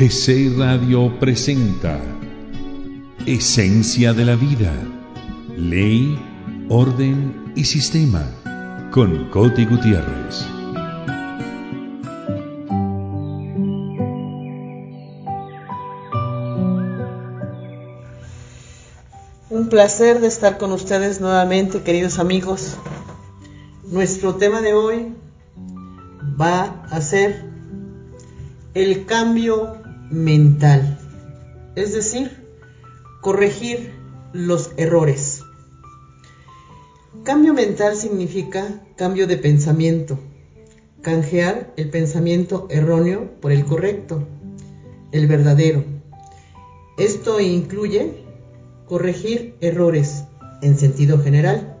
GC Radio presenta Esencia de la Vida, Ley, Orden y Sistema con Coti Gutiérrez. Un placer de estar con ustedes nuevamente, queridos amigos. Nuestro tema de hoy va a ser el cambio mental, es decir, corregir los errores. Cambio mental significa cambio de pensamiento, canjear el pensamiento erróneo por el correcto, el verdadero. Esto incluye corregir errores en sentido general.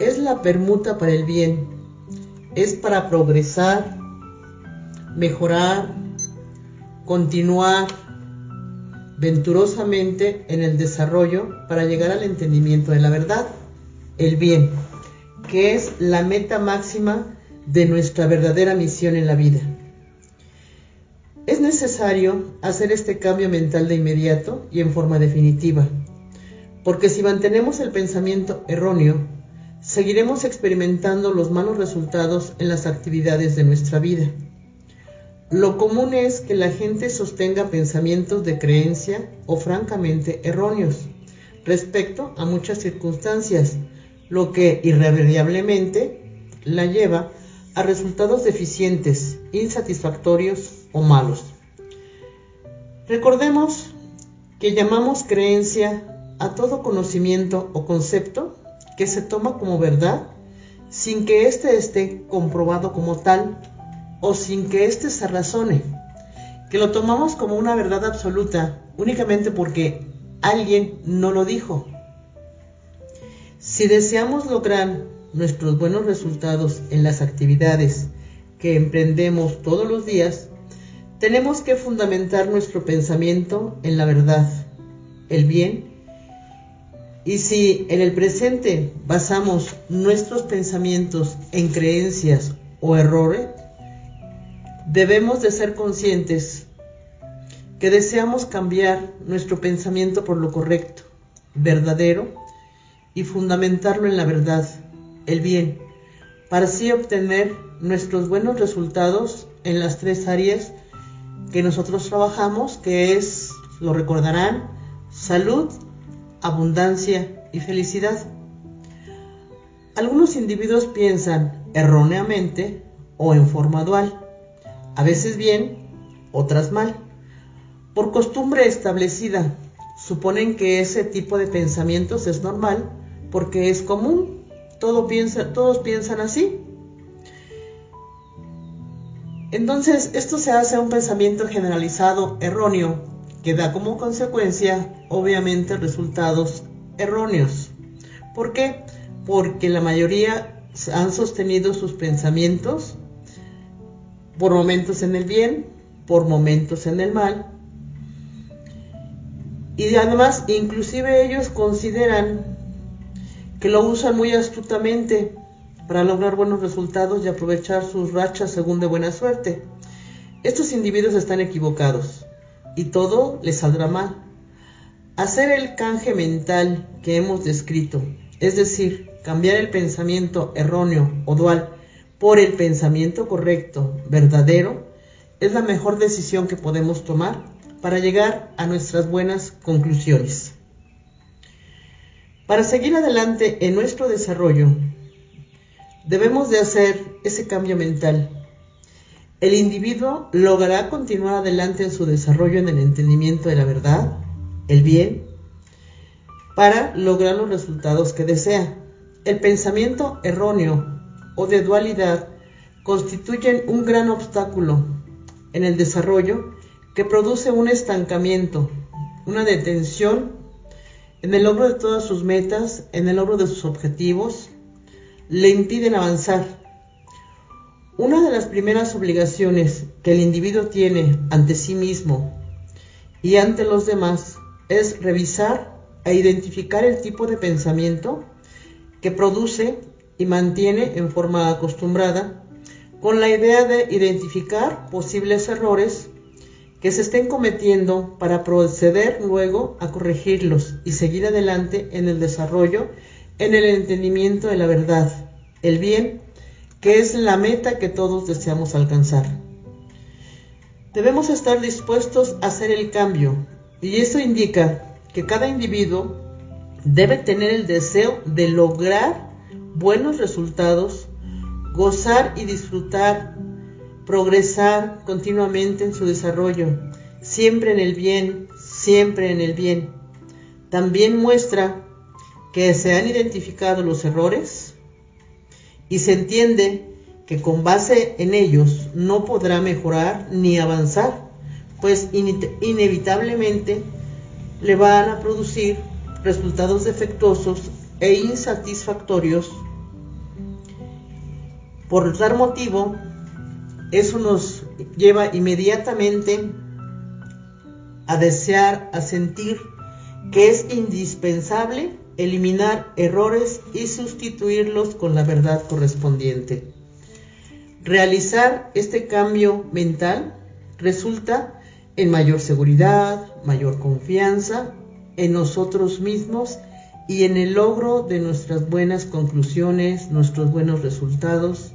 Es la permuta para el bien, es para progresar, mejorar, continuar venturosamente en el desarrollo para llegar al entendimiento de la verdad, el bien, que es la meta máxima de nuestra verdadera misión en la vida. Es necesario hacer este cambio mental de inmediato y en forma definitiva, porque si mantenemos el pensamiento erróneo, seguiremos experimentando los malos resultados en las actividades de nuestra vida. Lo común es que la gente sostenga pensamientos de creencia o francamente erróneos respecto a muchas circunstancias, lo que irremediablemente la lleva a resultados deficientes, insatisfactorios o malos. Recordemos que llamamos creencia a todo conocimiento o concepto que se toma como verdad sin que éste esté comprobado como tal o sin que éste se razone, que lo tomamos como una verdad absoluta únicamente porque alguien no lo dijo. Si deseamos lograr nuestros buenos resultados en las actividades que emprendemos todos los días, tenemos que fundamentar nuestro pensamiento en la verdad, el bien, y si en el presente basamos nuestros pensamientos en creencias o errores, Debemos de ser conscientes que deseamos cambiar nuestro pensamiento por lo correcto, verdadero y fundamentarlo en la verdad, el bien, para así obtener nuestros buenos resultados en las tres áreas que nosotros trabajamos, que es, lo recordarán, salud, abundancia y felicidad. Algunos individuos piensan erróneamente o en forma dual a veces bien, otras mal. Por costumbre establecida, suponen que ese tipo de pensamientos es normal porque es común, todos piensan así. Entonces, esto se hace un pensamiento generalizado erróneo que da como consecuencia, obviamente, resultados erróneos. ¿Por qué? Porque la mayoría han sostenido sus pensamientos por momentos en el bien, por momentos en el mal. Y además, inclusive ellos consideran que lo usan muy astutamente para lograr buenos resultados y aprovechar sus rachas según de buena suerte. Estos individuos están equivocados y todo les saldrá mal. Hacer el canje mental que hemos descrito, es decir, cambiar el pensamiento erróneo o dual por el pensamiento correcto, verdadero, es la mejor decisión que podemos tomar para llegar a nuestras buenas conclusiones. Para seguir adelante en nuestro desarrollo, debemos de hacer ese cambio mental. El individuo logrará continuar adelante en su desarrollo en el entendimiento de la verdad, el bien, para lograr los resultados que desea. El pensamiento erróneo o de dualidad constituyen un gran obstáculo en el desarrollo que produce un estancamiento, una detención en el logro de todas sus metas, en el logro de sus objetivos, le impiden avanzar. Una de las primeras obligaciones que el individuo tiene ante sí mismo y ante los demás es revisar e identificar el tipo de pensamiento que produce y mantiene en forma acostumbrada con la idea de identificar posibles errores que se estén cometiendo para proceder luego a corregirlos y seguir adelante en el desarrollo, en el entendimiento de la verdad, el bien, que es la meta que todos deseamos alcanzar. Debemos estar dispuestos a hacer el cambio y eso indica que cada individuo debe tener el deseo de lograr buenos resultados, gozar y disfrutar progresar continuamente en su desarrollo, siempre en el bien, siempre en el bien. También muestra que se han identificado los errores y se entiende que con base en ellos no podrá mejorar ni avanzar, pues inevitablemente le van a producir resultados defectuosos e insatisfactorios. Por tal motivo, eso nos lleva inmediatamente a desear, a sentir que es indispensable eliminar errores y sustituirlos con la verdad correspondiente. Realizar este cambio mental resulta en mayor seguridad, mayor confianza en nosotros mismos y en el logro de nuestras buenas conclusiones, nuestros buenos resultados,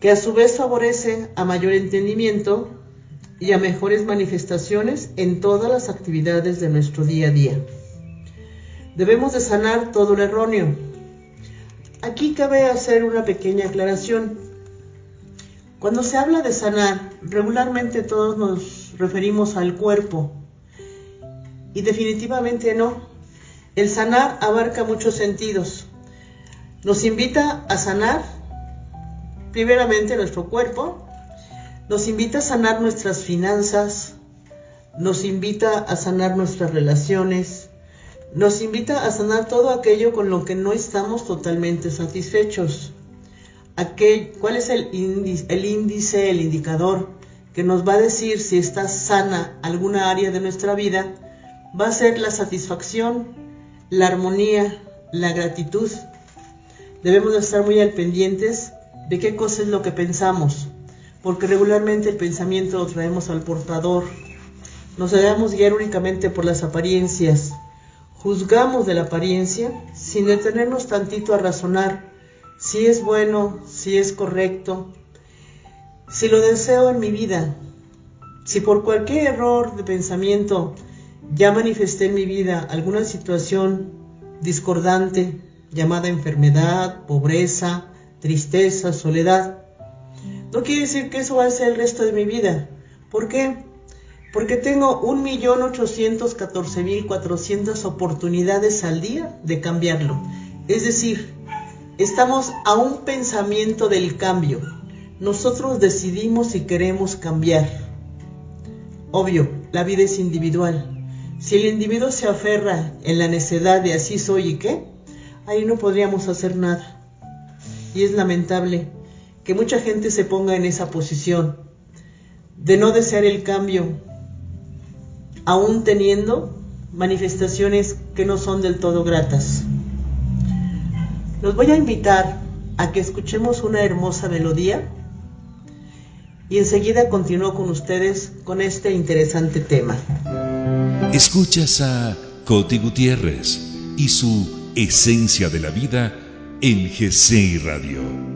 que a su vez favorece a mayor entendimiento y a mejores manifestaciones en todas las actividades de nuestro día a día. Debemos de sanar todo lo erróneo. Aquí cabe hacer una pequeña aclaración. Cuando se habla de sanar, regularmente todos nos referimos al cuerpo. Y definitivamente no. El sanar abarca muchos sentidos. Nos invita a sanar primeramente nuestro cuerpo, nos invita a sanar nuestras finanzas, nos invita a sanar nuestras relaciones, nos invita a sanar todo aquello con lo que no estamos totalmente satisfechos. ¿Cuál es el índice, el índice, el indicador que nos va a decir si está sana alguna área de nuestra vida? Va a ser la satisfacción, la armonía, la gratitud. Debemos estar muy al pendientes de qué cosa es lo que pensamos, porque regularmente el pensamiento lo traemos al portador. Nos debemos guiar únicamente por las apariencias. Juzgamos de la apariencia sin detenernos tantito a razonar si es bueno, si es correcto, si lo deseo en mi vida, si por cualquier error de pensamiento ya manifesté en mi vida alguna situación discordante llamada enfermedad, pobreza, tristeza, soledad. No quiere decir que eso va a ser el resto de mi vida. ¿Por qué? Porque tengo 1.814.400 oportunidades al día de cambiarlo. Es decir, estamos a un pensamiento del cambio. Nosotros decidimos si queremos cambiar. Obvio, la vida es individual. Si el individuo se aferra en la necedad de así soy y qué, ahí no podríamos hacer nada y es lamentable que mucha gente se ponga en esa posición de no desear el cambio, aún teniendo manifestaciones que no son del todo gratas. Los voy a invitar a que escuchemos una hermosa melodía y enseguida continúo con ustedes con este interesante tema. Escuchas a Coti Gutiérrez y su Esencia de la Vida en GCI Radio.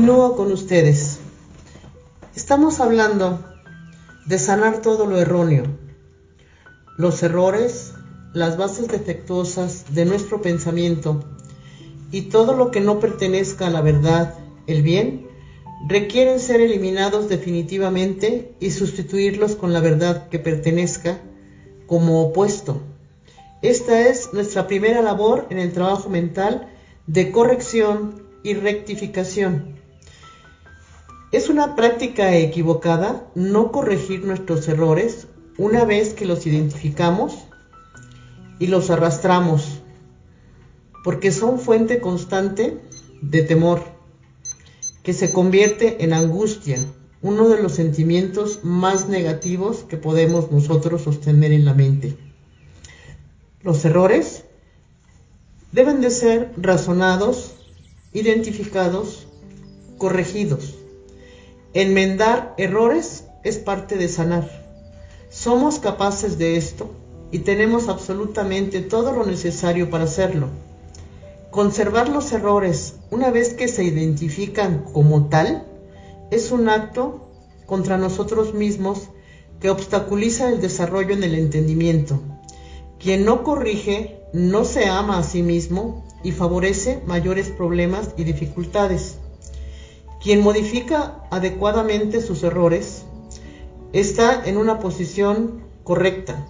Continúo con ustedes. Estamos hablando de sanar todo lo erróneo, los errores, las bases defectuosas de nuestro pensamiento y todo lo que no pertenezca a la verdad, el bien, requieren ser eliminados definitivamente y sustituirlos con la verdad que pertenezca como opuesto. Esta es nuestra primera labor en el trabajo mental de corrección y rectificación. Es una práctica equivocada no corregir nuestros errores una vez que los identificamos y los arrastramos, porque son fuente constante de temor, que se convierte en angustia, uno de los sentimientos más negativos que podemos nosotros sostener en la mente. Los errores deben de ser razonados identificados, corregidos. Enmendar errores es parte de sanar. Somos capaces de esto y tenemos absolutamente todo lo necesario para hacerlo. Conservar los errores una vez que se identifican como tal es un acto contra nosotros mismos que obstaculiza el desarrollo en el entendimiento. Quien no corrige no se ama a sí mismo y favorece mayores problemas y dificultades. Quien modifica adecuadamente sus errores está en una posición correcta,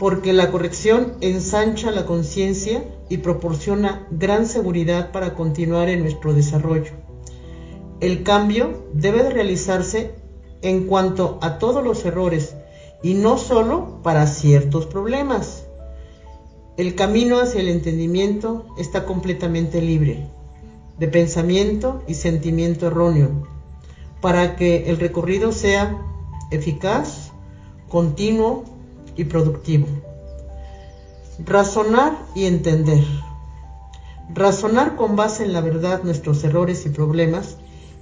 porque la corrección ensancha la conciencia y proporciona gran seguridad para continuar en nuestro desarrollo. El cambio debe de realizarse en cuanto a todos los errores y no solo para ciertos problemas. El camino hacia el entendimiento está completamente libre de pensamiento y sentimiento erróneo, para que el recorrido sea eficaz, continuo y productivo. Razonar y entender. Razonar con base en la verdad nuestros errores y problemas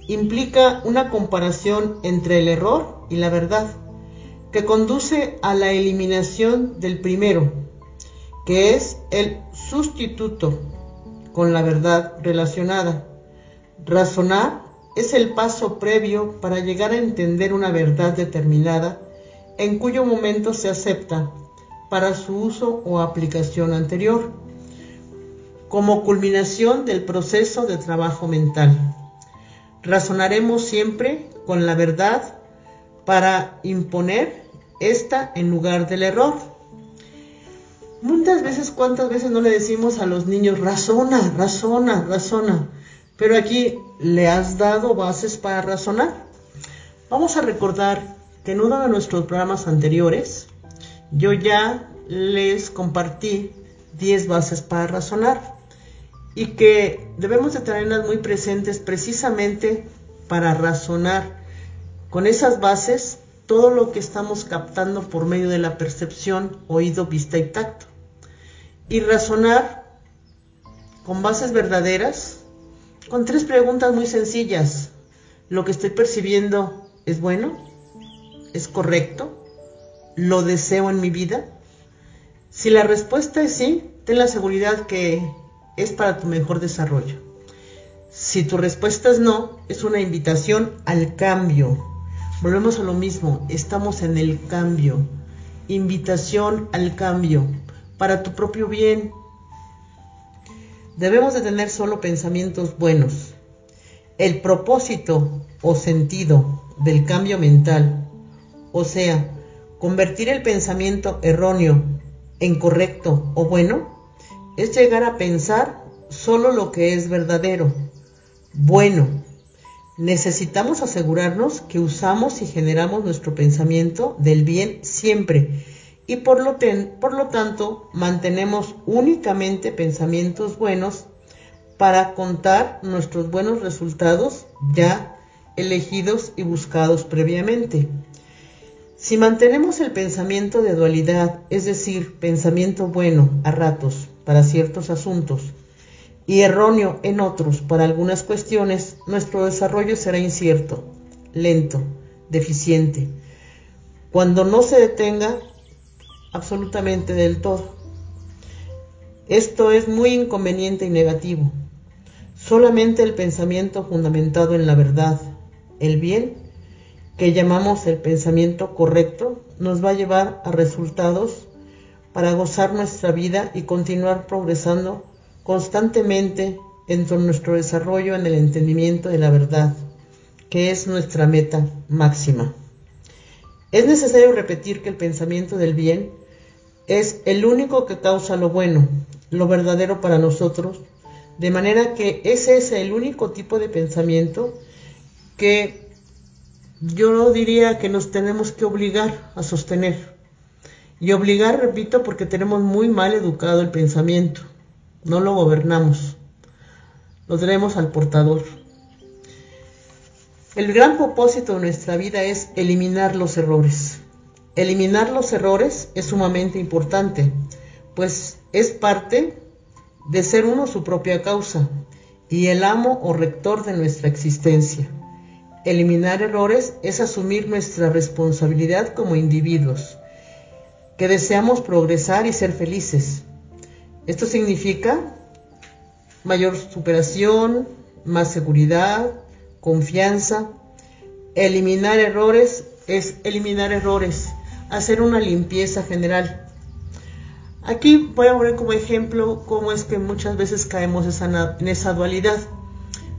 implica una comparación entre el error y la verdad, que conduce a la eliminación del primero que es el sustituto con la verdad relacionada. Razonar es el paso previo para llegar a entender una verdad determinada en cuyo momento se acepta para su uso o aplicación anterior, como culminación del proceso de trabajo mental. Razonaremos siempre con la verdad para imponer esta en lugar del error Muchas veces, ¿cuántas veces no le decimos a los niños, razona, razona, razona? Pero aquí le has dado bases para razonar. Vamos a recordar que en uno de nuestros programas anteriores yo ya les compartí 10 bases para razonar y que debemos de tenerlas muy presentes precisamente para razonar con esas bases todo lo que estamos captando por medio de la percepción, oído, vista y tacto y razonar con bases verdaderas con tres preguntas muy sencillas. ¿Lo que estoy percibiendo es bueno? ¿Es correcto? ¿Lo deseo en mi vida? Si la respuesta es sí, ten la seguridad que es para tu mejor desarrollo. Si tu respuesta es no, es una invitación al cambio. Volvemos a lo mismo, estamos en el cambio. Invitación al cambio, para tu propio bien. Debemos de tener solo pensamientos buenos. El propósito o sentido del cambio mental, o sea, convertir el pensamiento erróneo en correcto o bueno, es llegar a pensar solo lo que es verdadero, bueno. Necesitamos asegurarnos que usamos y generamos nuestro pensamiento del bien siempre y por lo, por lo tanto mantenemos únicamente pensamientos buenos para contar nuestros buenos resultados ya elegidos y buscados previamente. Si mantenemos el pensamiento de dualidad, es decir, pensamiento bueno a ratos para ciertos asuntos y erróneo en otros para algunas cuestiones, nuestro desarrollo será incierto, lento, deficiente, cuando no se detenga absolutamente del todo. Esto es muy inconveniente y negativo. Solamente el pensamiento fundamentado en la verdad, el bien, que llamamos el pensamiento correcto nos va a llevar a resultados para gozar nuestra vida y continuar progresando constantemente en nuestro desarrollo en el entendimiento de la verdad, que es nuestra meta máxima. Es necesario repetir que el pensamiento del bien es el único que causa lo bueno, lo verdadero para nosotros, de manera que ese es el único tipo de pensamiento que yo diría que nos tenemos que obligar a sostener. Y obligar, repito, porque tenemos muy mal educado el pensamiento. No lo gobernamos. Lo tenemos al portador. El gran propósito de nuestra vida es eliminar los errores. Eliminar los errores es sumamente importante, pues es parte de ser uno su propia causa y el amo o rector de nuestra existencia. Eliminar errores es asumir nuestra responsabilidad como individuos, que deseamos progresar y ser felices. Esto significa mayor superación, más seguridad, confianza. Eliminar errores es eliminar errores, hacer una limpieza general. Aquí voy a poner como ejemplo cómo es que muchas veces caemos en esa dualidad.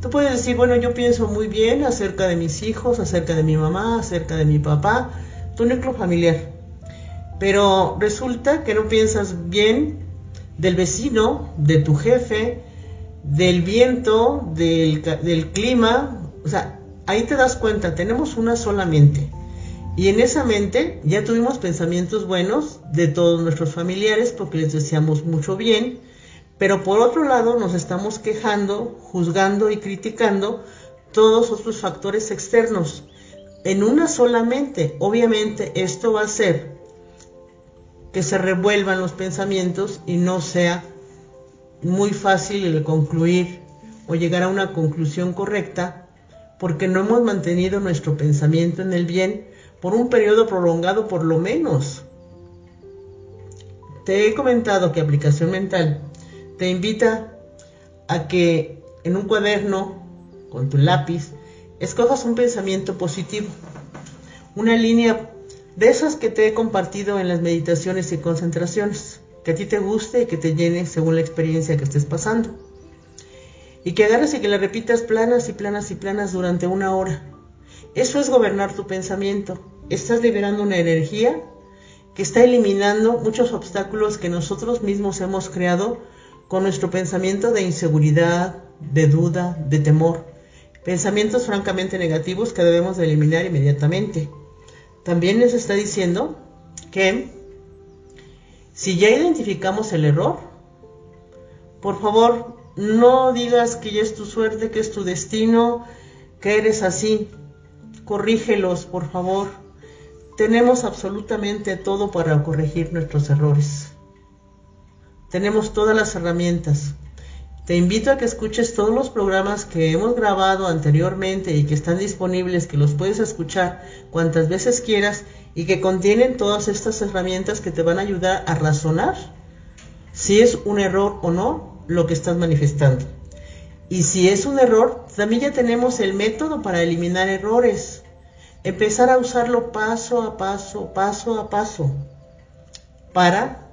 Tú puedes decir, bueno, yo pienso muy bien acerca de mis hijos, acerca de mi mamá, acerca de mi papá, tu núcleo familiar. Pero resulta que no piensas bien del vecino, de tu jefe, del viento, del, del clima. O sea, ahí te das cuenta, tenemos una sola mente. Y en esa mente ya tuvimos pensamientos buenos de todos nuestros familiares porque les deseamos mucho bien pero por otro lado nos estamos quejando, juzgando y criticando todos otros factores externos en una sola mente. Obviamente esto va a hacer que se revuelvan los pensamientos y no sea muy fácil el concluir o llegar a una conclusión correcta porque no hemos mantenido nuestro pensamiento en el bien por un periodo prolongado por lo menos. Te he comentado que aplicación mental te invita a que en un cuaderno, con tu lápiz, escojas un pensamiento positivo, una línea de esas que te he compartido en las meditaciones y concentraciones, que a ti te guste y que te llene según la experiencia que estés pasando. Y que agarres y que la repitas planas y planas y planas durante una hora. Eso es gobernar tu pensamiento. Estás liberando una energía que está eliminando muchos obstáculos que nosotros mismos hemos creado con nuestro pensamiento de inseguridad, de duda, de temor, pensamientos francamente negativos que debemos de eliminar inmediatamente. También nos está diciendo que si ya identificamos el error, por favor, no digas que ya es tu suerte, que es tu destino, que eres así. Corrígelos, por favor. Tenemos absolutamente todo para corregir nuestros errores. Tenemos todas las herramientas. Te invito a que escuches todos los programas que hemos grabado anteriormente y que están disponibles, que los puedes escuchar cuantas veces quieras y que contienen todas estas herramientas que te van a ayudar a razonar si es un error o no lo que estás manifestando. Y si es un error, también ya tenemos el método para eliminar errores. Empezar a usarlo paso a paso, paso a paso, para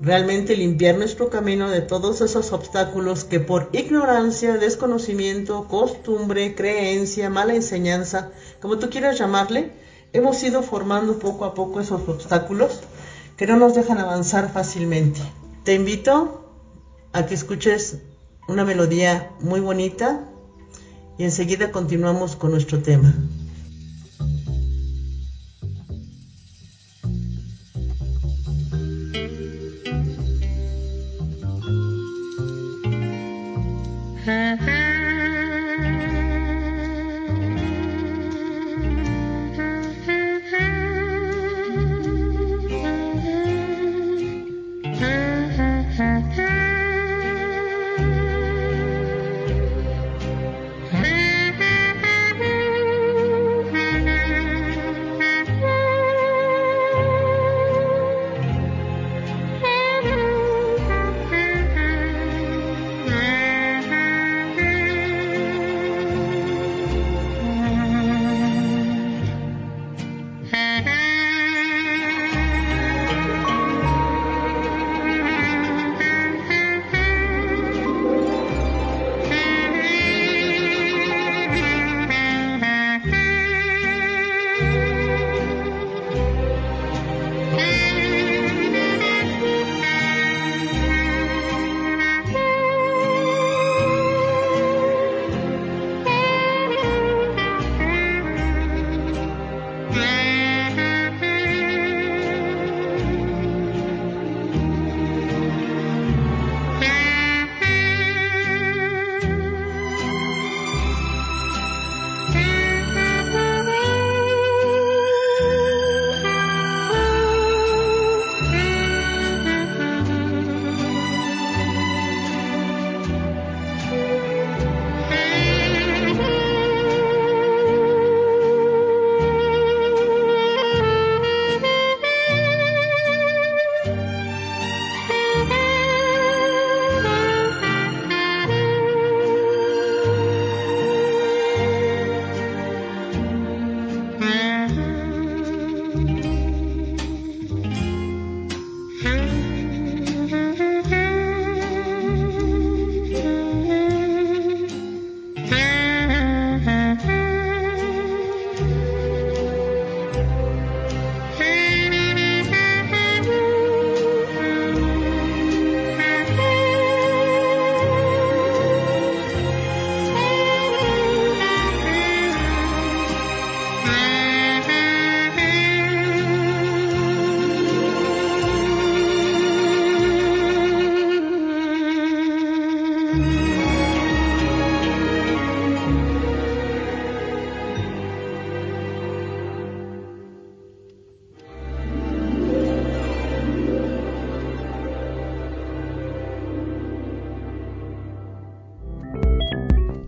realmente limpiar nuestro camino de todos esos obstáculos que por ignorancia, desconocimiento, costumbre, creencia, mala enseñanza, como tú quieras llamarle, hemos ido formando poco a poco esos obstáculos que no nos dejan avanzar fácilmente. Te invito a que escuches una melodía muy bonita y enseguida continuamos con nuestro tema.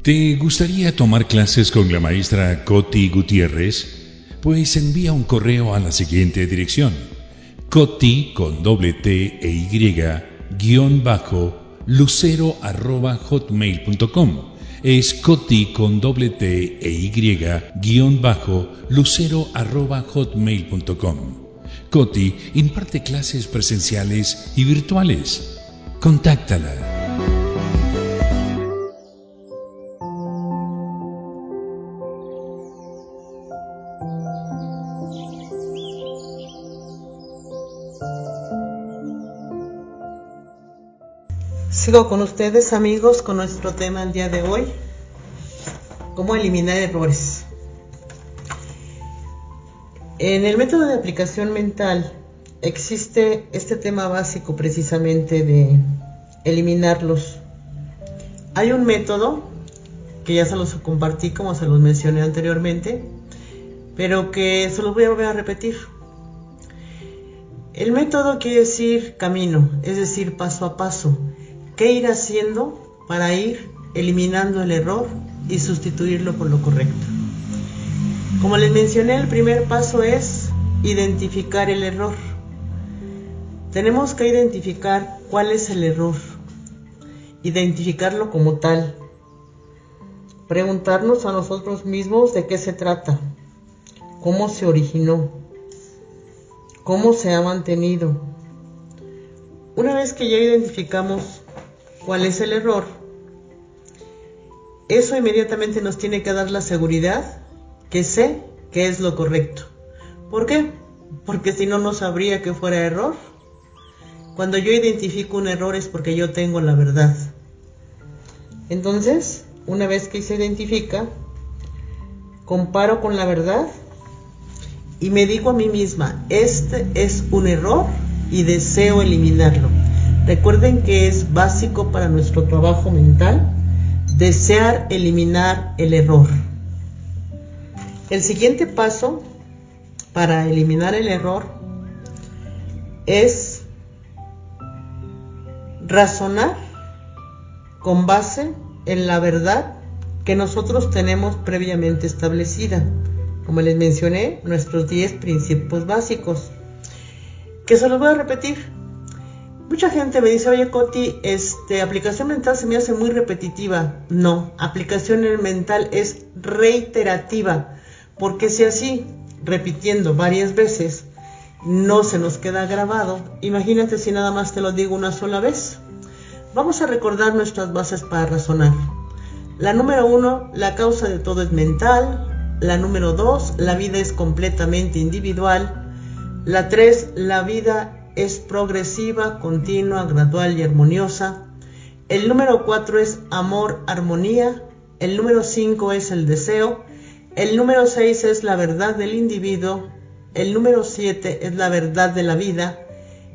¿Te gustaría tomar clases con la maestra Coti Gutiérrez? Pues envía un correo a la siguiente dirección. Coti con doble T e Y guion bajo lucero arroba hotmail.com. Es Coti con doble T e Y guion bajo lucero arroba hotmail.com. Coti imparte clases presenciales y virtuales. Contáctala. Sigo con ustedes amigos con nuestro tema el día de hoy, cómo eliminar errores. En el método de aplicación mental existe este tema básico precisamente de eliminarlos. Hay un método que ya se los compartí como se los mencioné anteriormente, pero que se los voy a volver a repetir. El método quiere decir camino, es decir, paso a paso qué ir haciendo para ir eliminando el error y sustituirlo por lo correcto. Como les mencioné, el primer paso es identificar el error. Tenemos que identificar cuál es el error identificarlo como tal, preguntarnos a nosotros mismos de qué se trata, cómo se originó, cómo se ha mantenido. Una vez que ya identificamos cuál es el error, eso inmediatamente nos tiene que dar la seguridad que sé que es lo correcto. ¿Por qué? Porque si no, no sabría que fuera error. Cuando yo identifico un error es porque yo tengo la verdad. Entonces, una vez que se identifica, comparo con la verdad y me digo a mí misma, este es un error y deseo eliminarlo. Recuerden que es básico para nuestro trabajo mental desear eliminar el error. El siguiente paso para eliminar el error es razonar con base en la verdad que nosotros tenemos previamente establecida. Como les mencioné, nuestros 10 principios básicos. Que se los voy a repetir. Mucha gente me dice, oye Coti, este, aplicación mental se me hace muy repetitiva. No, aplicación mental es reiterativa. Porque si así, repitiendo varias veces, no se nos queda grabado, imagínate si nada más te lo digo una sola vez. Vamos a recordar nuestras bases para razonar. La número uno, la causa de todo es mental. La número dos, la vida es completamente individual. La tres, la vida es progresiva, continua, gradual y armoniosa. El número cuatro es amor, armonía. El número cinco es el deseo. El número seis es la verdad del individuo. El número siete es la verdad de la vida.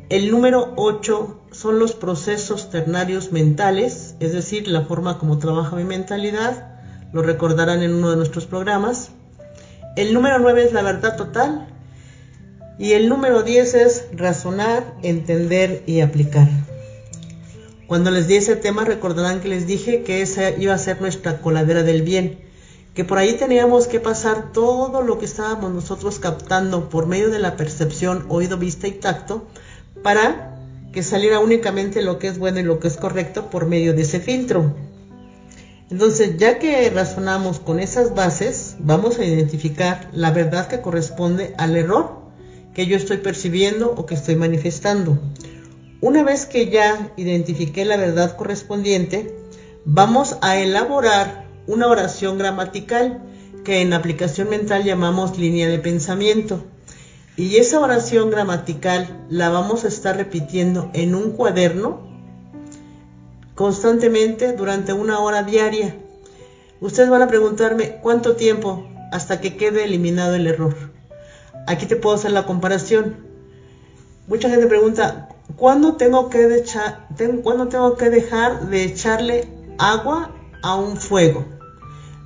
El número 8 son los procesos ternarios mentales, es decir, la forma como trabaja mi mentalidad, lo recordarán en uno de nuestros programas. El número 9 es la verdad total. Y el número 10 es razonar, entender y aplicar. Cuando les di ese tema recordarán que les dije que esa iba a ser nuestra coladera del bien, que por ahí teníamos que pasar todo lo que estábamos nosotros captando por medio de la percepción, oído, vista y tacto, para que saliera únicamente lo que es bueno y lo que es correcto por medio de ese filtro. Entonces, ya que razonamos con esas bases, vamos a identificar la verdad que corresponde al error que yo estoy percibiendo o que estoy manifestando. Una vez que ya identifiqué la verdad correspondiente, vamos a elaborar una oración gramatical que en aplicación mental llamamos línea de pensamiento. Y esa oración gramatical la vamos a estar repitiendo en un cuaderno constantemente durante una hora diaria. Ustedes van a preguntarme cuánto tiempo hasta que quede eliminado el error. Aquí te puedo hacer la comparación. Mucha gente pregunta, ¿cuándo tengo que, tengo que dejar de echarle agua a un fuego?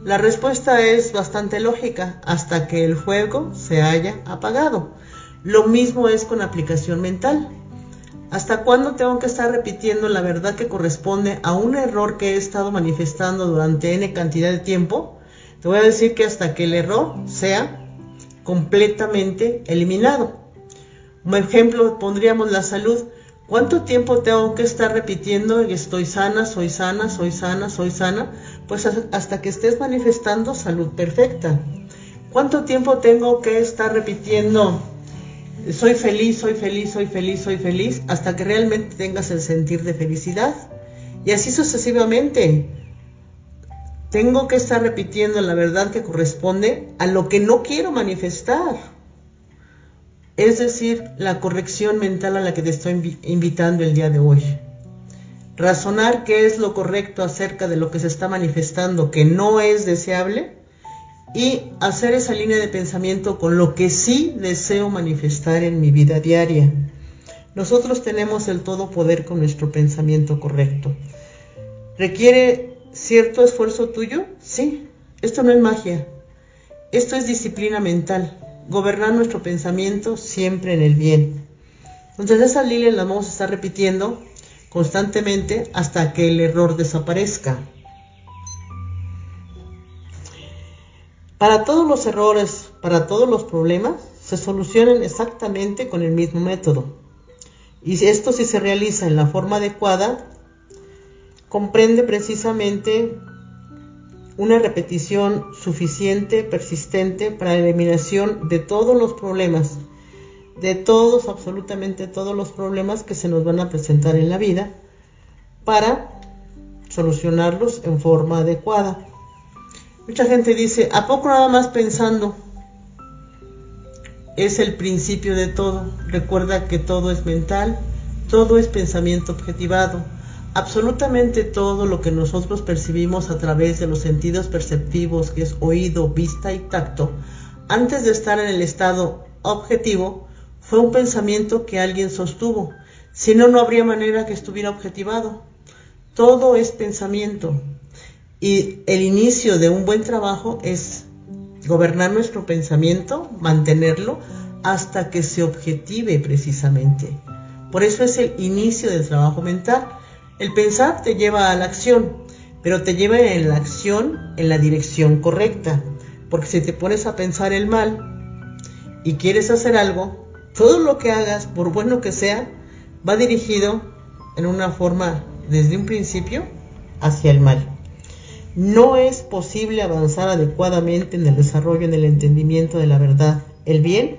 La respuesta es bastante lógica, hasta que el fuego se haya apagado. Lo mismo es con aplicación mental. ¿Hasta cuándo tengo que estar repitiendo la verdad que corresponde a un error que he estado manifestando durante n cantidad de tiempo? Te voy a decir que hasta que el error sea completamente eliminado. Como ejemplo pondríamos la salud. ¿Cuánto tiempo tengo que estar repitiendo estoy sana, soy sana, soy sana, soy sana? Pues hasta que estés manifestando salud perfecta. ¿Cuánto tiempo tengo que estar repitiendo soy feliz, soy feliz, soy feliz, soy feliz, hasta que realmente tengas el sentir de felicidad. Y así sucesivamente. Tengo que estar repitiendo la verdad que corresponde a lo que no quiero manifestar. Es decir, la corrección mental a la que te estoy invitando el día de hoy. Razonar qué es lo correcto acerca de lo que se está manifestando que no es deseable y hacer esa línea de pensamiento con lo que sí deseo manifestar en mi vida diaria. Nosotros tenemos el todo poder con nuestro pensamiento correcto. ¿Requiere cierto esfuerzo tuyo? Sí. Esto no es magia. Esto es disciplina mental. Gobernar nuestro pensamiento siempre en el bien. Entonces esas líneas las vamos a estar repitiendo constantemente hasta que el error desaparezca. Para todos los errores, para todos los problemas, se solucionan exactamente con el mismo método. Y esto si se realiza en la forma adecuada, comprende precisamente una repetición suficiente, persistente para la eliminación de todos los problemas, de todos, absolutamente todos los problemas que se nos van a presentar en la vida, para solucionarlos en forma adecuada. Mucha gente dice, ¿a poco nada más pensando? Es el principio de todo. Recuerda que todo es mental, todo es pensamiento objetivado. Absolutamente todo lo que nosotros percibimos a través de los sentidos perceptivos, que es oído, vista y tacto, antes de estar en el estado objetivo, fue un pensamiento que alguien sostuvo. Si no, no habría manera que estuviera objetivado. Todo es pensamiento. Y el inicio de un buen trabajo es gobernar nuestro pensamiento, mantenerlo hasta que se objetive precisamente. Por eso es el inicio del trabajo mental. El pensar te lleva a la acción, pero te lleva en la acción en la dirección correcta. Porque si te pones a pensar el mal y quieres hacer algo, todo lo que hagas, por bueno que sea, va dirigido en una forma desde un principio hacia el mal. No es posible avanzar adecuadamente en el desarrollo, en el entendimiento de la verdad, el bien,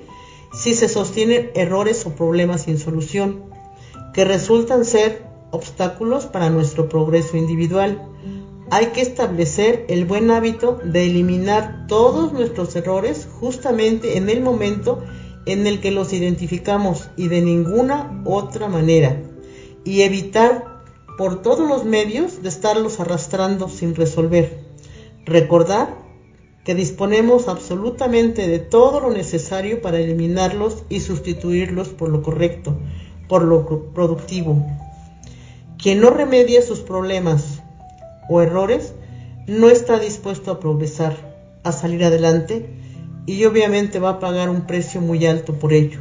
si se sostienen errores o problemas sin solución, que resultan ser obstáculos para nuestro progreso individual. Hay que establecer el buen hábito de eliminar todos nuestros errores justamente en el momento en el que los identificamos y de ninguna otra manera, y evitar por todos los medios de estarlos arrastrando sin resolver. Recordar que disponemos absolutamente de todo lo necesario para eliminarlos y sustituirlos por lo correcto, por lo productivo. Quien no remedia sus problemas o errores no está dispuesto a progresar, a salir adelante y obviamente va a pagar un precio muy alto por ello.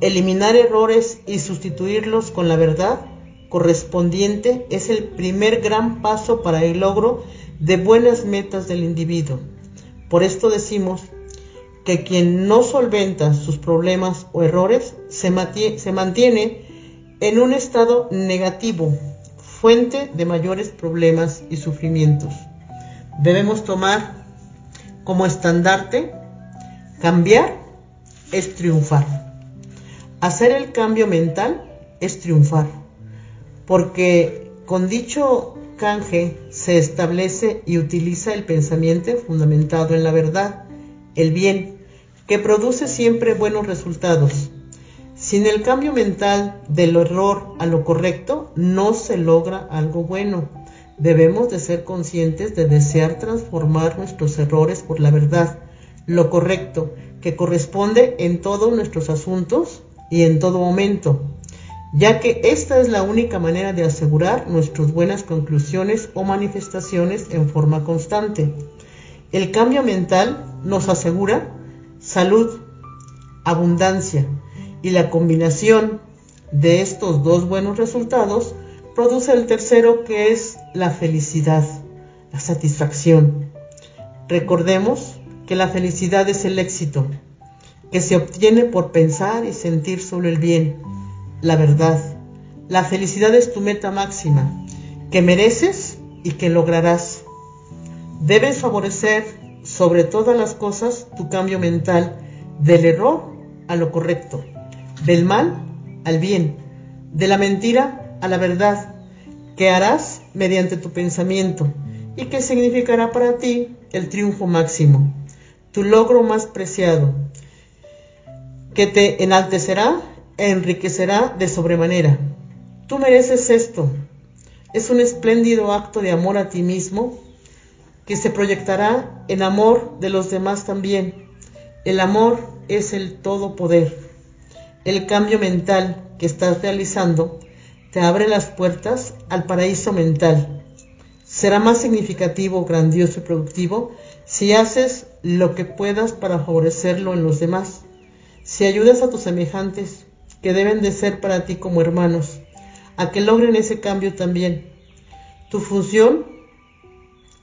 Eliminar errores y sustituirlos con la verdad correspondiente es el primer gran paso para el logro de buenas metas del individuo. Por esto decimos que quien no solventa sus problemas o errores se, mantiene en un estado negativo, fuente de mayores problemas y sufrimientos. Debemos tomar como estandarte cambiar es triunfar. Hacer el cambio mental es triunfar porque con dicho canje se establece y utiliza el pensamiento fundamentado en la verdad, el bien, que produce siempre buenos resultados. Sin el cambio mental del error a lo correcto, no se logra algo bueno. Debemos de ser conscientes de desear transformar nuestros errores por la verdad, lo correcto, que corresponde en todos nuestros asuntos y en todo momento ya que esta es la única manera de asegurar nuestras buenas conclusiones o manifestaciones en forma constante. El cambio mental nos asegura salud, abundancia y la combinación de estos dos buenos resultados produce el tercero que es la felicidad, la satisfacción. Recordemos que la felicidad es el éxito, que se obtiene por pensar y sentir solo el bien la verdad. La felicidad es tu meta máxima, que mereces y que lograrás. Debes favorecer sobre todas las cosas tu cambio mental del error a lo correcto, del mal al bien, de la mentira a la verdad, que harás mediante tu pensamiento y que significará para ti el triunfo máximo, tu logro más preciado, que te enaltecerá enriquecerá de sobremanera. Tú mereces esto. Es un espléndido acto de amor a ti mismo que se proyectará en amor de los demás también. El amor es el todo poder. El cambio mental que estás realizando te abre las puertas al paraíso mental. Será más significativo, grandioso y productivo si haces lo que puedas para favorecerlo en los demás. Si ayudas a tus semejantes, que deben de ser para ti como hermanos, a que logren ese cambio también. Tu función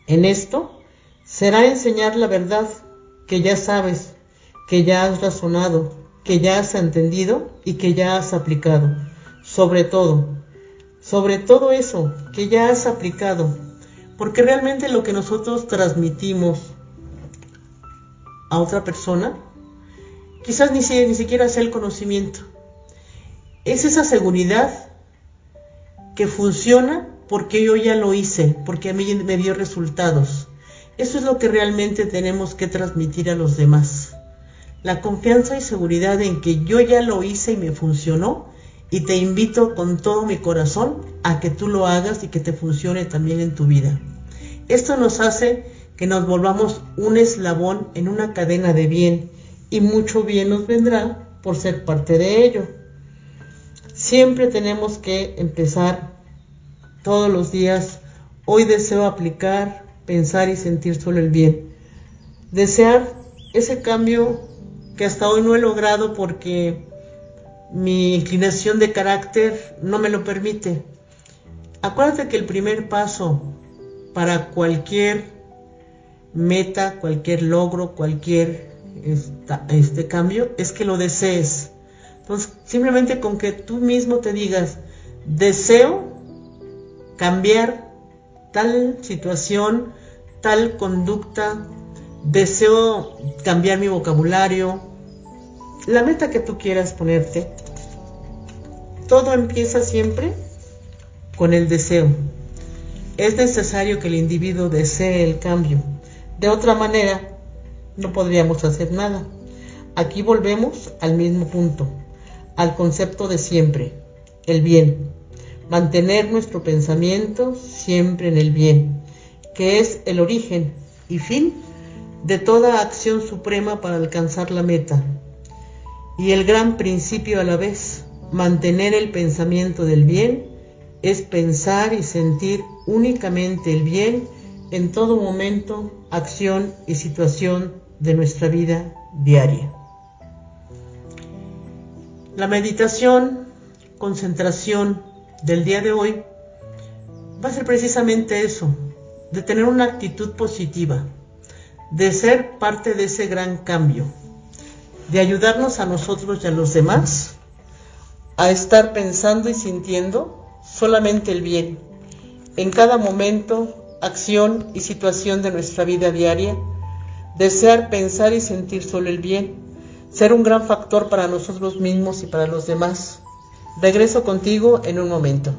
en esto será enseñar la verdad que ya sabes, que ya has razonado, que ya has entendido y que ya has aplicado. Sobre todo, sobre todo eso que ya has aplicado, porque realmente lo que nosotros transmitimos a otra persona, quizás ni, ni siquiera sea el conocimiento, es esa seguridad que funciona porque yo ya lo hice, porque a mí me dio resultados. Eso es lo que realmente tenemos que transmitir a los demás. La confianza y seguridad en que yo ya lo hice y me funcionó y te invito con todo mi corazón a que tú lo hagas y que te funcione también en tu vida. Esto nos hace que nos volvamos un eslabón en una cadena de bien y mucho bien nos vendrá por ser parte de ello. Siempre tenemos que empezar todos los días. Hoy deseo aplicar, pensar y sentir solo el bien. Desear ese cambio que hasta hoy no he logrado porque mi inclinación de carácter no me lo permite. Acuérdate que el primer paso para cualquier meta, cualquier logro, cualquier este cambio es que lo desees. Entonces, simplemente con que tú mismo te digas, deseo cambiar tal situación, tal conducta, deseo cambiar mi vocabulario, la meta que tú quieras ponerte, todo empieza siempre con el deseo. Es necesario que el individuo desee el cambio. De otra manera, no podríamos hacer nada. Aquí volvemos al mismo punto, al concepto de siempre, el bien. Mantener nuestro pensamiento siempre en el bien, que es el origen y fin de toda acción suprema para alcanzar la meta. Y el gran principio a la vez, Mantener el pensamiento del bien es pensar y sentir únicamente el bien en todo momento, acción y situación de nuestra vida diaria. La meditación, concentración del día de hoy va a ser precisamente eso, de tener una actitud positiva, de ser parte de ese gran cambio, de ayudarnos a nosotros y a los demás a estar pensando y sintiendo solamente el bien en cada momento, acción y situación de nuestra vida diaria, desear pensar y sentir solo el bien, ser un gran factor para nosotros mismos y para los demás. Regreso contigo en un momento.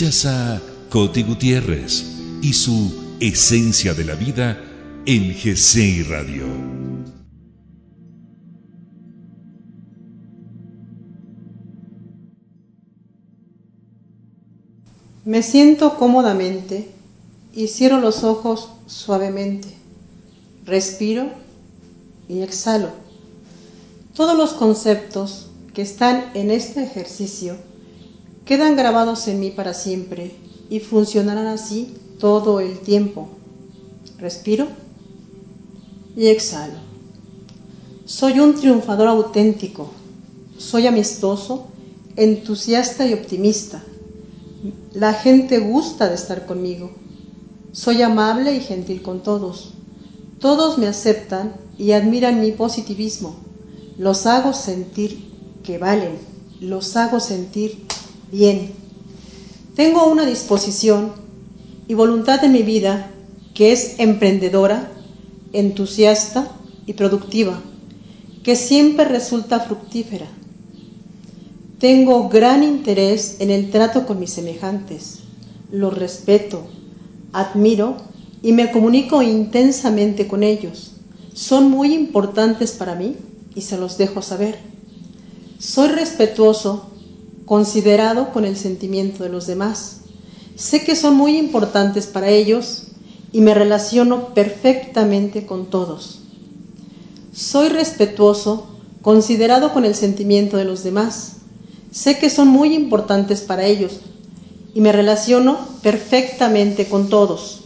Escuchas a Coti Gutiérrez y su Esencia de la Vida en GCI Radio. Me siento cómodamente y cierro los ojos suavemente. Respiro y exhalo. Todos los conceptos que están en este ejercicio quedan grabados en mí para siempre y funcionarán así todo el tiempo. Respiro y exhalo. Soy un triunfador auténtico. Soy amistoso, entusiasta y optimista. La gente gusta de estar conmigo. Soy amable y gentil con todos. Todos me aceptan y admiran mi positivismo. Los hago sentir que valen. Los hago sentir bien. Tengo una disposición y voluntad en mi vida que es emprendedora, entusiasta y productiva, que siempre resulta fructífera. Tengo gran interés en el trato con mis semejantes, los respeto, admiro y me comunico intensamente con ellos. Son muy importantes para mí y se los dejo saber. Soy respetuoso, considerado con el sentimiento de los demás. Sé que son muy importantes para ellos y me relaciono perfectamente con todos. Soy respetuoso, considerado con el sentimiento de los demás. Sé que son muy importantes para ellos y me relaciono perfectamente con todos.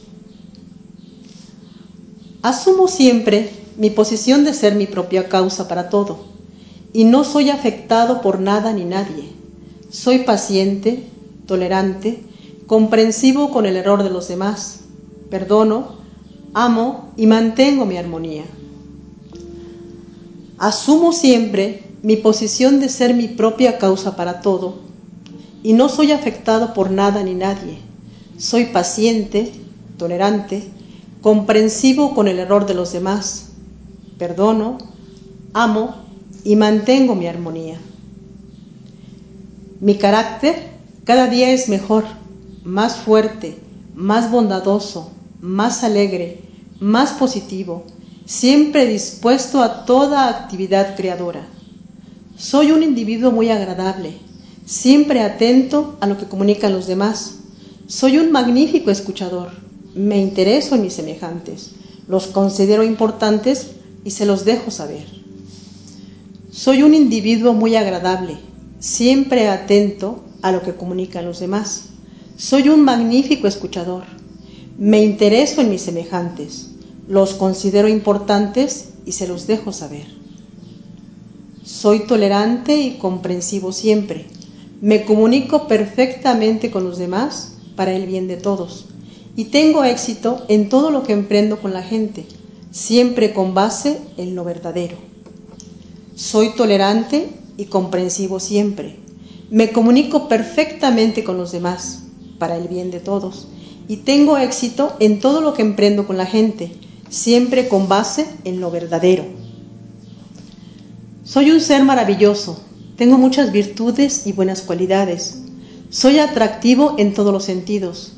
Asumo siempre mi posición de ser mi propia causa para todo y no soy afectado por nada ni nadie. Soy paciente, tolerante, comprensivo con el error de los demás perdono, amo y mantengo mi armonía. Asumo siempre mi posición de ser mi propia causa para todo y no soy afectado por nada ni nadie. Soy paciente, tolerante, comprensivo con el error de los demás. Perdono, amo y mantengo mi armonía. Mi carácter cada día es mejor, más fuerte, más bondadoso, más alegre, más positivo, siempre dispuesto a toda actividad creadora. Soy un individuo muy agradable, siempre atento a lo que comunican los demás. Soy un magnífico escuchador, me intereso en mis semejantes, los considero importantes y se los dejo saber. Soy un individuo muy agradable, siempre atento a lo que comunican los demás. Soy un magnífico escuchador, me intereso en mis semejantes, los considero importantes y se los dejo saber. Soy tolerante y comprensivo siempre. Me comunico perfectamente con los demás para el bien de todos y tengo éxito en todo lo que emprendo con la gente, siempre con base en lo verdadero. Soy tolerante y comprensivo siempre. Me comunico perfectamente con los demás para el bien de todos y tengo éxito en todo lo que emprendo con la gente, siempre con base en lo verdadero. Soy un ser maravilloso, tengo muchas virtudes y buenas cualidades. Soy atractivo en todos los sentidos.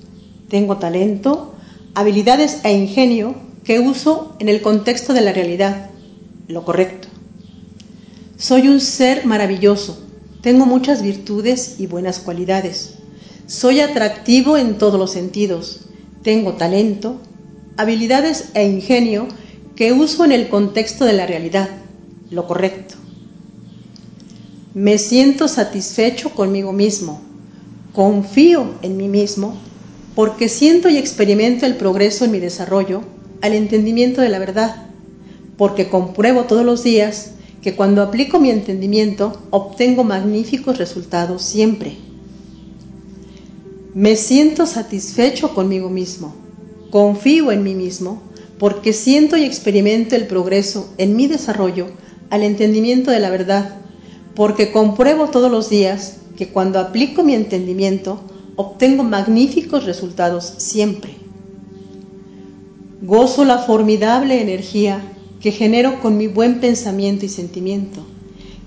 Tengo talento, habilidades e ingenio que uso en el contexto de la realidad, lo correcto. Soy un ser maravilloso, tengo muchas virtudes y buenas cualidades. Soy atractivo en todos los sentidos. Tengo talento, habilidades e ingenio que uso en el contexto de la realidad, lo correcto. Me siento satisfecho conmigo mismo. Confío en mí mismo porque siento y experimento el progreso en mi desarrollo al entendimiento de la verdad, porque compruebo todos los días que cuando aplico mi entendimiento obtengo magníficos resultados siempre. Me siento satisfecho conmigo mismo, confío en mí mismo, porque siento y experimento el progreso en mi desarrollo al entendimiento de la verdad, porque compruebo todos los días que cuando aplico mi entendimiento obtengo magníficos resultados siempre. Gozo la formidable energía que genero con mi buen pensamiento y sentimiento,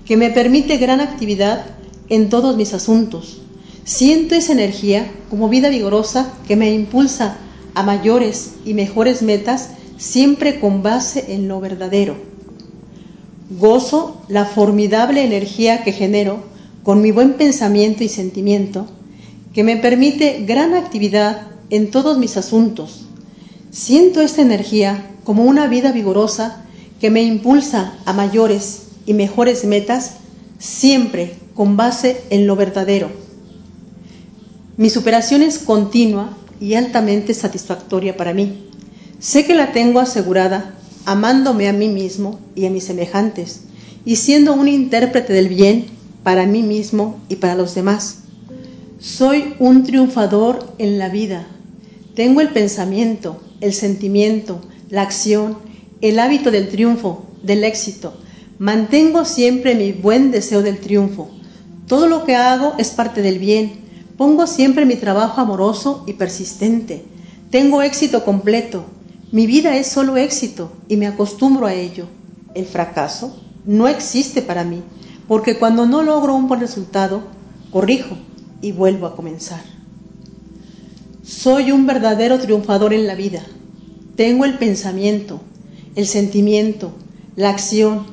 que me permite gran actividad en todos mis asuntos, Siento esa energía como vida vigorosa que me impulsa a mayores y mejores metas siempre con base en lo verdadero. Gozo la formidable energía que genero con mi buen pensamiento y sentimiento, que me permite gran actividad en todos mis asuntos. Siento esta energía como una vida vigorosa que me impulsa a mayores y mejores metas siempre con base en lo verdadero. Mi superación es continua y altamente satisfactoria para mí. Sé que la tengo asegurada amándome a mí mismo y a mis semejantes y siendo un intérprete del bien para mí mismo y para los demás. Soy un triunfador en la vida. Tengo el pensamiento, el sentimiento, la acción, el hábito del triunfo, del éxito. Mantengo siempre mi buen deseo del triunfo. Todo lo que hago es parte del bien. Pongo siempre mi trabajo amoroso y persistente. Tengo éxito completo. Mi vida es solo éxito y me acostumbro a ello. El fracaso no existe para mí, porque cuando no logro un buen resultado, corrijo y vuelvo a comenzar. Soy un verdadero triunfador en la vida. Tengo el pensamiento, el sentimiento, la acción,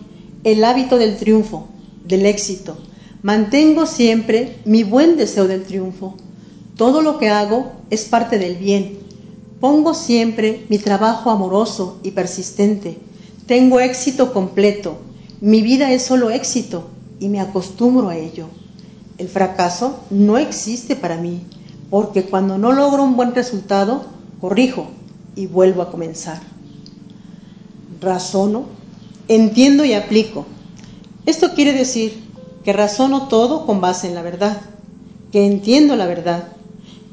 el hábito del triunfo, del éxito. Mantengo siempre mi buen deseo del triunfo. Todo lo que hago es parte del bien. Pongo siempre mi trabajo amoroso y persistente. Tengo éxito completo. Mi vida es solo éxito y me acostumbro a ello. El fracaso no existe para mí, porque cuando no logro un buen resultado, corrijo y vuelvo a comenzar razono, entiendo y aplico. Esto quiere decir que razono todo con base en la verdad, que entiendo la verdad,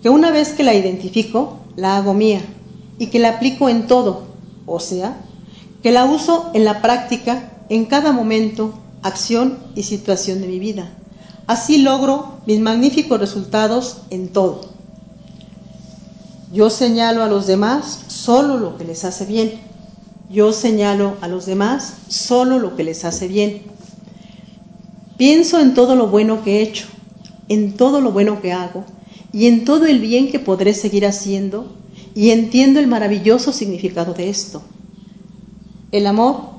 que una vez que la identifico, la hago mía y que la aplico en todo, o sea, que la uso en la práctica en cada momento, acción y situación de mi vida. Así logro mis magníficos resultados en todo. Yo señalo a los demás solo lo que les hace bien yo señalo a los demás solo lo que les hace bien. Pienso en todo lo bueno que he hecho, en todo lo bueno que hago y en todo el bien que podré seguir haciendo y entiendo el maravilloso significado de esto. El amor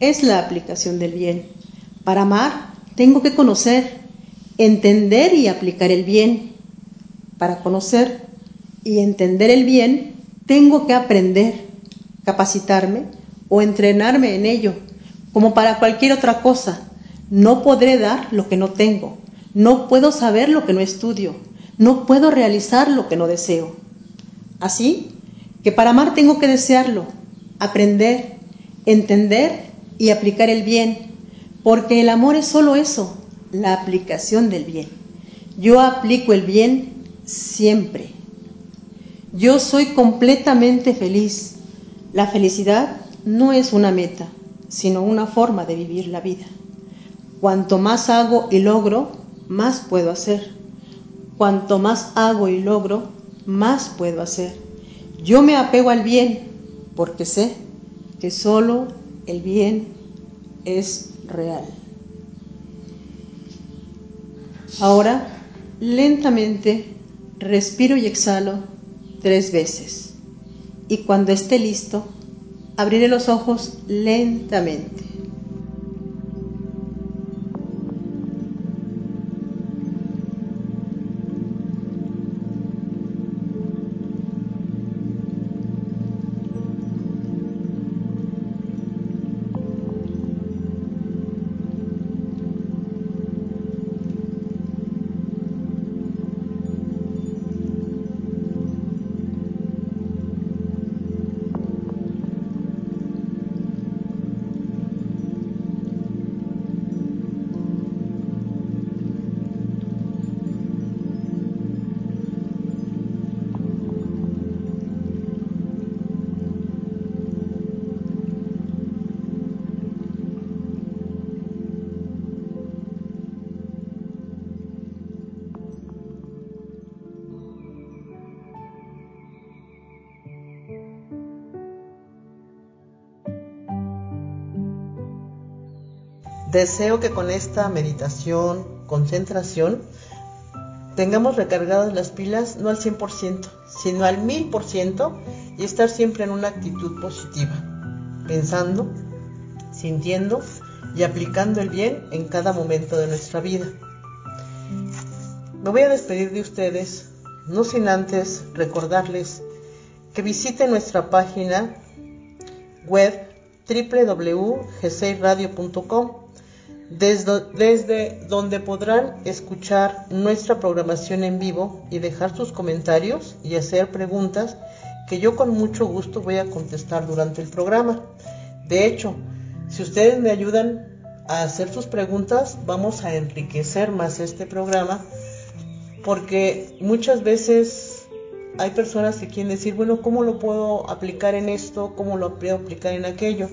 es la aplicación del bien. Para amar tengo que conocer, entender y aplicar el bien. Para conocer y entender el bien tengo que aprender, capacitarme o entrenarme en ello, como para cualquier otra cosa. No podré dar lo que no tengo, no puedo saber lo que no estudio, no puedo realizar lo que no deseo. Así que para amar tengo que desearlo, aprender, entender y aplicar el bien, porque el amor es solo eso, la aplicación del bien. Yo aplico el bien siempre. Yo soy completamente feliz. La felicidad no es una meta, sino una forma de vivir la vida. Cuanto más hago y logro, más puedo hacer. Cuanto más hago y logro, más puedo hacer. Yo me apego al bien porque sé que solo el bien es real. Ahora, lentamente, respiro y exhalo tres veces. Y cuando esté listo, Abriré los ojos lentamente. Deseo que con esta meditación, concentración, tengamos recargadas las pilas no al 100%, sino al 1000% y estar siempre en una actitud positiva, pensando, sintiendo y aplicando el bien en cada momento de nuestra vida. Me voy a despedir de ustedes, no sin antes recordarles que visiten nuestra página web www.g6radio.com desde, desde, donde podrán escuchar nuestra programación en vivo y dejar sus comentarios y hacer preguntas que yo con mucho gusto voy a contestar durante el programa. De hecho, si ustedes me ayudan a hacer sus preguntas, vamos a enriquecer más este programa porque muchas veces hay personas que quieren decir, bueno, ¿cómo lo puedo aplicar en esto? ¿Cómo lo puedo aplicar en aquello?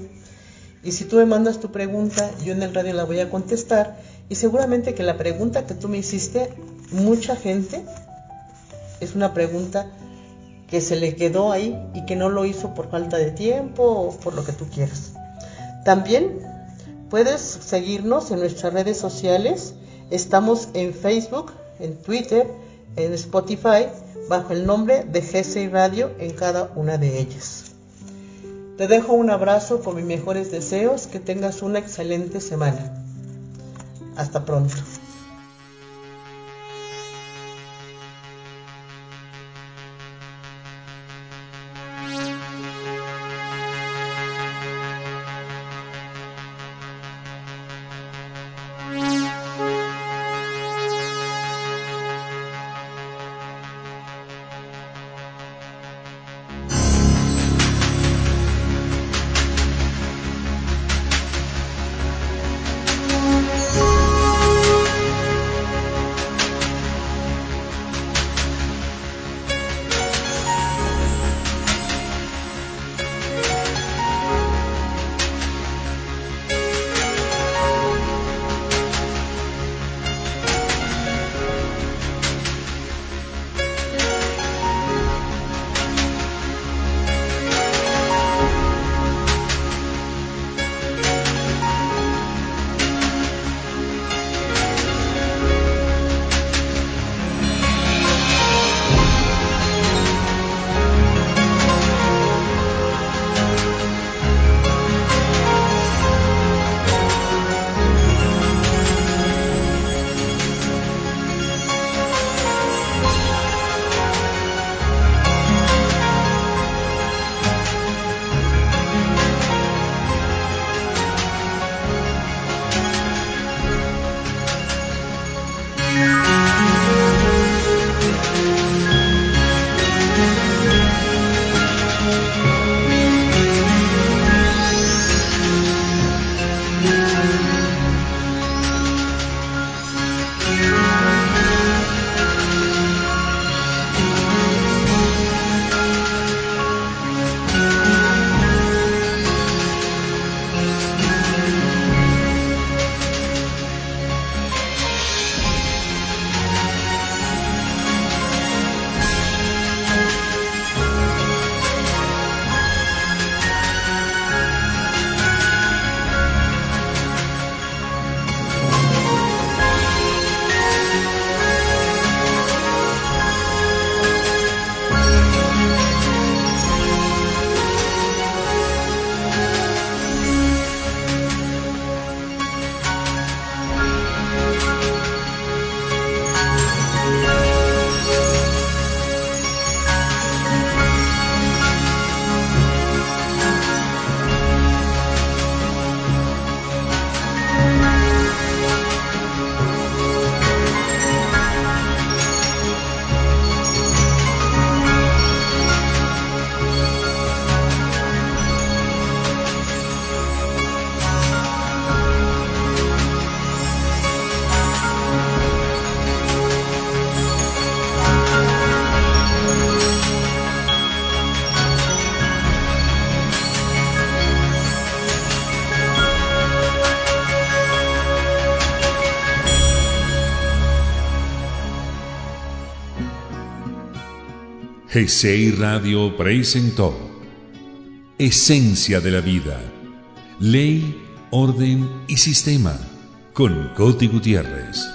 Y si tú me mandas tu pregunta, yo en el radio la voy a contestar y seguramente que la pregunta que tú me hiciste, mucha gente, es una pregunta que se le quedó ahí y que no lo hizo por falta de tiempo o por lo que tú quieras. También puedes seguirnos en nuestras redes sociales. Estamos en Facebook, en Twitter, en Spotify, bajo el nombre de GC Radio en cada una de ellas. Te dejo un abrazo con mis mejores deseos, que tengas una excelente semana. Hasta pronto. GCI Radio presentó Esencia de la Vida, Ley, Orden y Sistema con Coti Gutiérrez.